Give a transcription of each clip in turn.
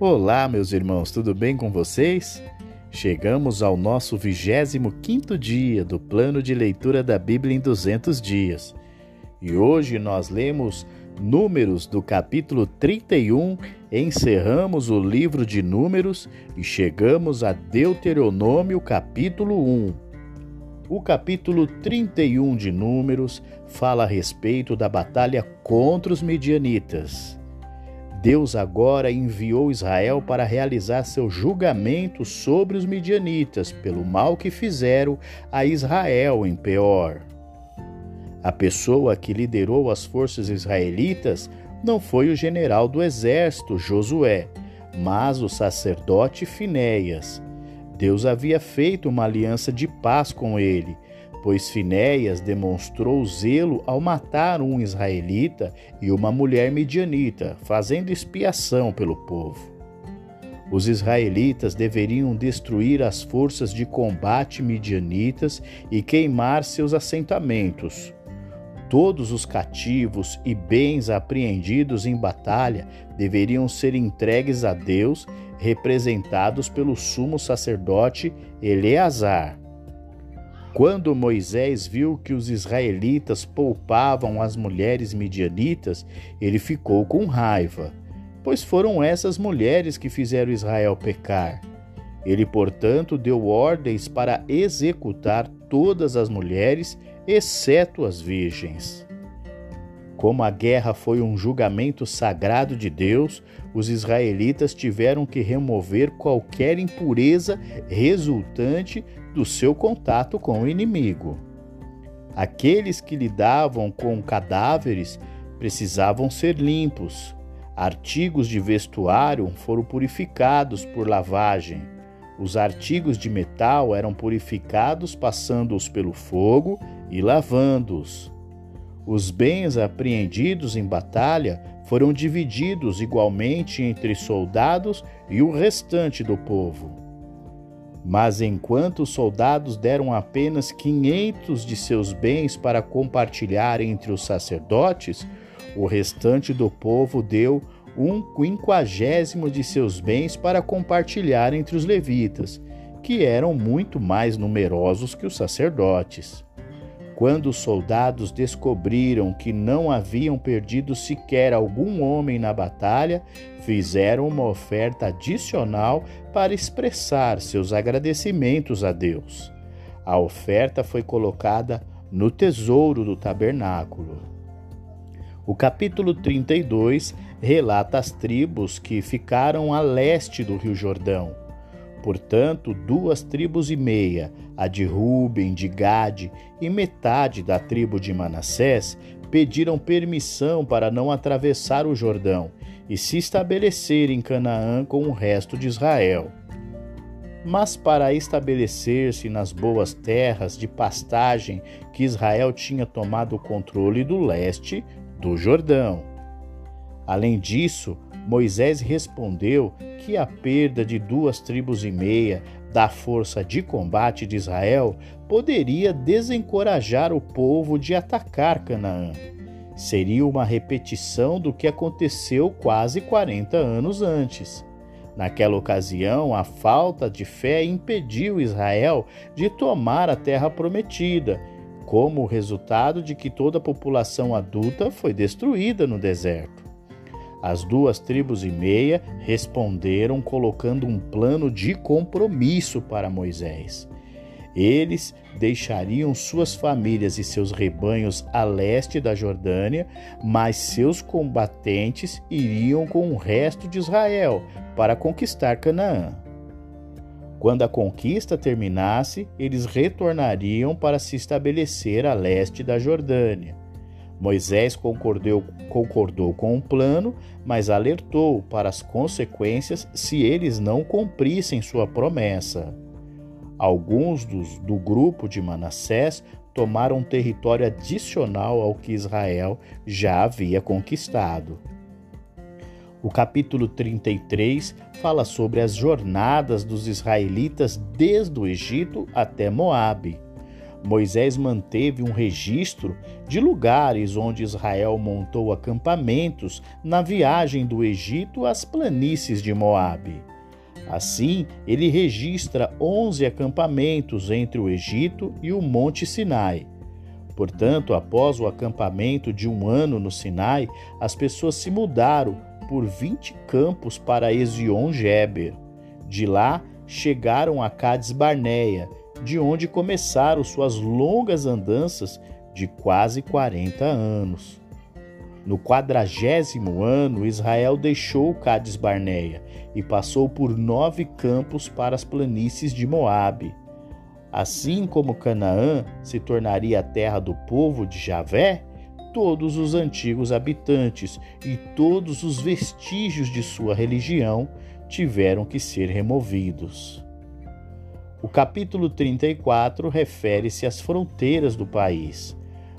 Olá, meus irmãos, tudo bem com vocês? Chegamos ao nosso 25 dia do plano de leitura da Bíblia em 200 dias. E hoje nós lemos Números do capítulo 31, encerramos o livro de Números e chegamos a Deuteronômio capítulo 1. O capítulo 31 de Números fala a respeito da batalha contra os medianitas. Deus agora enviou Israel para realizar seu julgamento sobre os midianitas pelo mal que fizeram a Israel em Peor. A pessoa que liderou as forças israelitas não foi o general do exército Josué, mas o sacerdote Finéias. Deus havia feito uma aliança de paz com ele pois Finéias demonstrou zelo ao matar um israelita e uma mulher midianita, fazendo expiação pelo povo. Os israelitas deveriam destruir as forças de combate midianitas e queimar seus assentamentos. Todos os cativos e bens apreendidos em batalha deveriam ser entregues a Deus, representados pelo sumo sacerdote Eleazar. Quando Moisés viu que os israelitas poupavam as mulheres midianitas, ele ficou com raiva, pois foram essas mulheres que fizeram Israel pecar. Ele, portanto, deu ordens para executar todas as mulheres, exceto as virgens. Como a guerra foi um julgamento sagrado de Deus, os israelitas tiveram que remover qualquer impureza resultante do seu contato com o inimigo. Aqueles que lidavam com cadáveres precisavam ser limpos. Artigos de vestuário foram purificados por lavagem. Os artigos de metal eram purificados passando-os pelo fogo e lavando-os. Os bens apreendidos em batalha foram divididos igualmente entre soldados e o restante do povo. Mas enquanto os soldados deram apenas 500 de seus bens para compartilhar entre os sacerdotes, o restante do povo deu um quinquagésimo de seus bens para compartilhar entre os levitas, que eram muito mais numerosos que os sacerdotes. Quando os soldados descobriram que não haviam perdido sequer algum homem na batalha, fizeram uma oferta adicional para expressar seus agradecimentos a Deus. A oferta foi colocada no tesouro do tabernáculo. O capítulo 32 relata as tribos que ficaram a leste do Rio Jordão Portanto, duas tribos e meia, a de Ruben, de Gade e metade da tribo de Manassés, pediram permissão para não atravessar o Jordão e se estabelecer em Canaã com o resto de Israel. Mas para estabelecer-se nas boas terras de pastagem que Israel tinha tomado o controle do leste do Jordão. Além disso, Moisés respondeu que a perda de duas tribos e meia da força de combate de Israel poderia desencorajar o povo de atacar Canaã. Seria uma repetição do que aconteceu quase 40 anos antes. Naquela ocasião, a falta de fé impediu Israel de tomar a terra prometida, como resultado de que toda a população adulta foi destruída no deserto. As duas tribos e meia responderam colocando um plano de compromisso para Moisés. Eles deixariam suas famílias e seus rebanhos a leste da Jordânia, mas seus combatentes iriam com o resto de Israel para conquistar Canaã. Quando a conquista terminasse, eles retornariam para se estabelecer a leste da Jordânia. Moisés concordou, concordou com o plano, mas alertou para as consequências se eles não cumprissem sua promessa. Alguns dos, do grupo de Manassés tomaram um território adicional ao que Israel já havia conquistado. O capítulo 33 fala sobre as jornadas dos israelitas desde o Egito até Moabe. Moisés manteve um registro de lugares onde Israel montou acampamentos na viagem do Egito às planícies de Moabe. Assim, ele registra 11 acampamentos entre o Egito e o Monte Sinai. Portanto, após o acampamento de um ano no Sinai, as pessoas se mudaram por 20 campos para Ezion-Geber. De lá, chegaram a Cades Barneia, de onde começaram suas longas andanças de quase 40 anos. No quadragésimo ano, Israel deixou Cades Barneia e passou por nove campos para as planícies de Moabe. Assim como Canaã se tornaria a terra do povo de Javé, todos os antigos habitantes e todos os vestígios de sua religião tiveram que ser removidos. O capítulo 34 refere-se às fronteiras do país.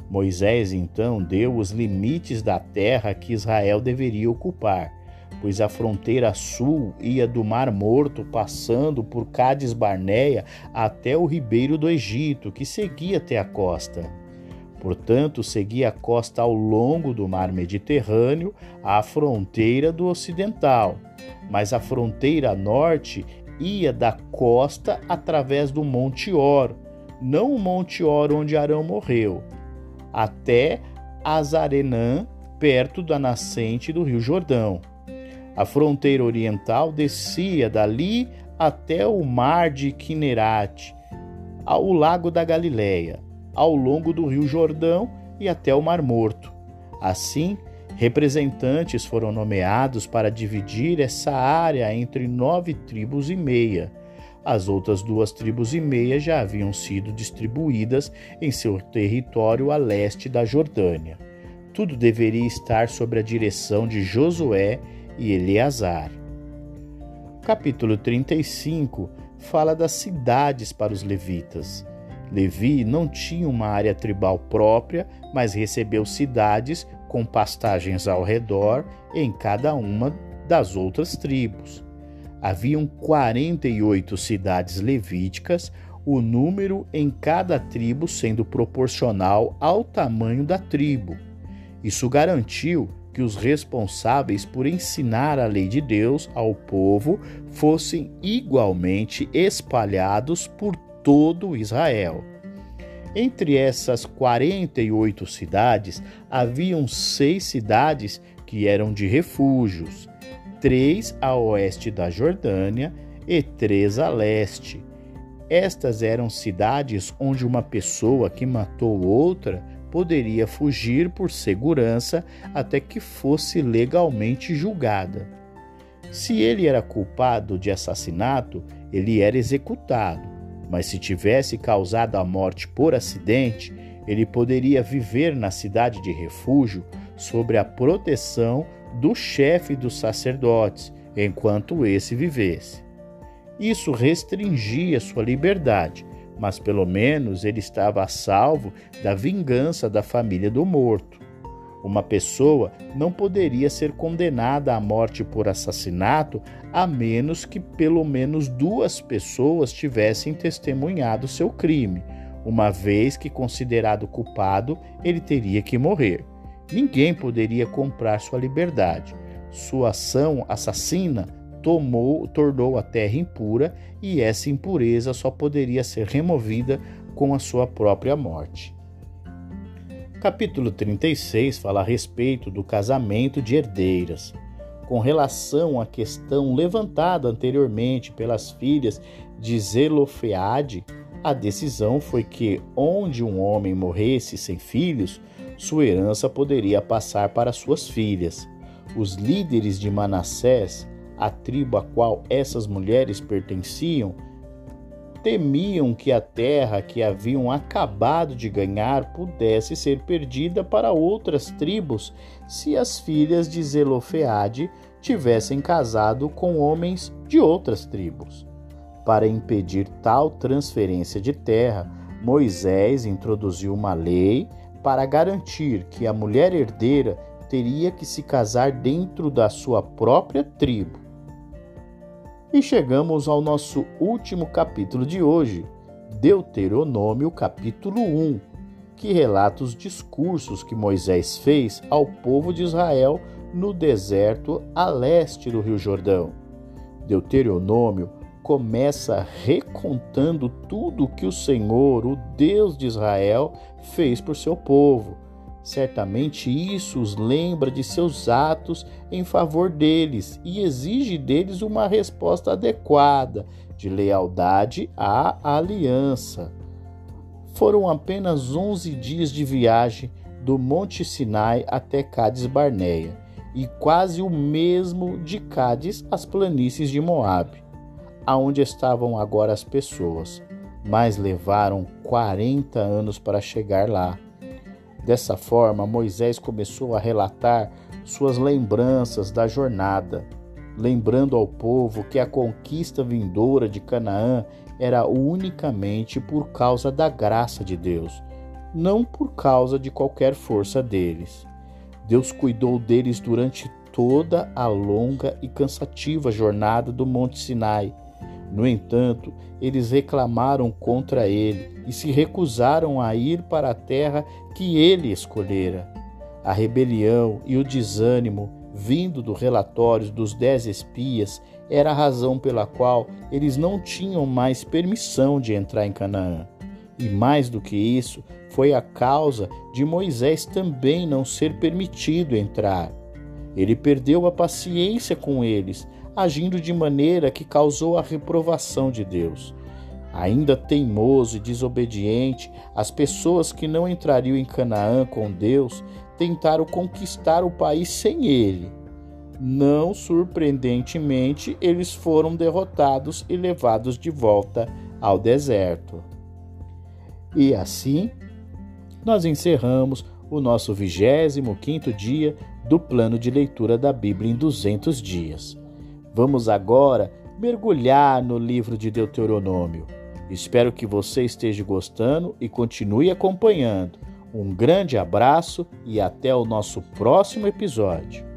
Moisés então deu os limites da terra que Israel deveria ocupar, pois a fronteira sul ia do Mar Morto, passando por Cádiz Barneia até o ribeiro do Egito, que seguia até a costa. Portanto, seguia a costa ao longo do mar Mediterrâneo, à fronteira do ocidental. Mas a fronteira norte ia da costa através do Monte Or, não o Monte Or onde Arão morreu, até Azarenã, perto da nascente do Rio Jordão. A fronteira oriental descia dali até o mar de Kinerat, ao lago da Galileia, ao longo do Rio Jordão e até o Mar Morto. Assim, representantes foram nomeados para dividir essa área entre nove tribos e meia. As outras duas tribos e meia já haviam sido distribuídas em seu território a leste da Jordânia. Tudo deveria estar sob a direção de Josué e Eleazar. Capítulo 35 fala das cidades para os levitas. Levi não tinha uma área tribal própria, mas recebeu cidades com pastagens ao redor em cada uma das outras tribos. Haviam 48 cidades levíticas, o número em cada tribo sendo proporcional ao tamanho da tribo. Isso garantiu que os responsáveis por ensinar a lei de Deus ao povo fossem igualmente espalhados por todo Israel. Entre essas 48 cidades, haviam seis cidades que eram de refúgios, três a oeste da Jordânia e três a leste. Estas eram cidades onde uma pessoa que matou outra poderia fugir por segurança até que fosse legalmente julgada. Se ele era culpado de assassinato, ele era executado, mas se tivesse causado a morte por acidente, ele poderia viver na cidade de refúgio sob a proteção do chefe dos sacerdotes, enquanto esse vivesse. Isso restringia sua liberdade, mas pelo menos ele estava a salvo da vingança da família do morto. Uma pessoa não poderia ser condenada à morte por assassinato a menos que pelo menos duas pessoas tivessem testemunhado seu crime. Uma vez que considerado culpado, ele teria que morrer. Ninguém poderia comprar sua liberdade. Sua ação assassina tomou, tornou a terra impura e essa impureza só poderia ser removida com a sua própria morte. Capítulo 36 fala a respeito do casamento de herdeiras. Com relação à questão levantada anteriormente pelas filhas de Zelofeade, a decisão foi que, onde um homem morresse sem filhos, sua herança poderia passar para suas filhas. Os líderes de Manassés, a tribo a qual essas mulheres pertenciam, temiam que a terra que haviam acabado de ganhar pudesse ser perdida para outras tribos se as filhas de Zelofeade tivessem casado com homens de outras tribos. Para impedir tal transferência de terra, Moisés introduziu uma lei para garantir que a mulher herdeira teria que se casar dentro da sua própria tribo. E chegamos ao nosso último capítulo de hoje, Deuteronômio capítulo 1, que relata os discursos que Moisés fez ao povo de Israel no deserto a leste do Rio Jordão. Deuteronômio começa recontando tudo que o Senhor, o Deus de Israel, fez por seu povo. Certamente isso os lembra de seus atos em favor deles e exige deles uma resposta adequada, de lealdade à aliança. Foram apenas 11 dias de viagem do Monte Sinai até Cádiz Barneia e quase o mesmo de Cádiz às planícies de Moabe, aonde estavam agora as pessoas, mas levaram 40 anos para chegar lá. Dessa forma, Moisés começou a relatar suas lembranças da jornada, lembrando ao povo que a conquista vindoura de Canaã era unicamente por causa da graça de Deus, não por causa de qualquer força deles. Deus cuidou deles durante toda a longa e cansativa jornada do Monte Sinai. No entanto, eles reclamaram contra ele e se recusaram a ir para a terra que ele escolhera. A rebelião e o desânimo vindo do relatório dos dez espias era a razão pela qual eles não tinham mais permissão de entrar em Canaã. E mais do que isso, foi a causa de Moisés também não ser permitido entrar. Ele perdeu a paciência com eles, agindo de maneira que causou a reprovação de Deus. Ainda teimoso e desobediente, as pessoas que não entrariam em Canaã com Deus tentaram conquistar o país sem ele. Não surpreendentemente, eles foram derrotados e levados de volta ao deserto. E assim, nós encerramos o nosso 25 dia do plano de leitura da Bíblia em 200 dias. Vamos agora mergulhar no livro de Deuteronômio. Espero que você esteja gostando e continue acompanhando. Um grande abraço e até o nosso próximo episódio.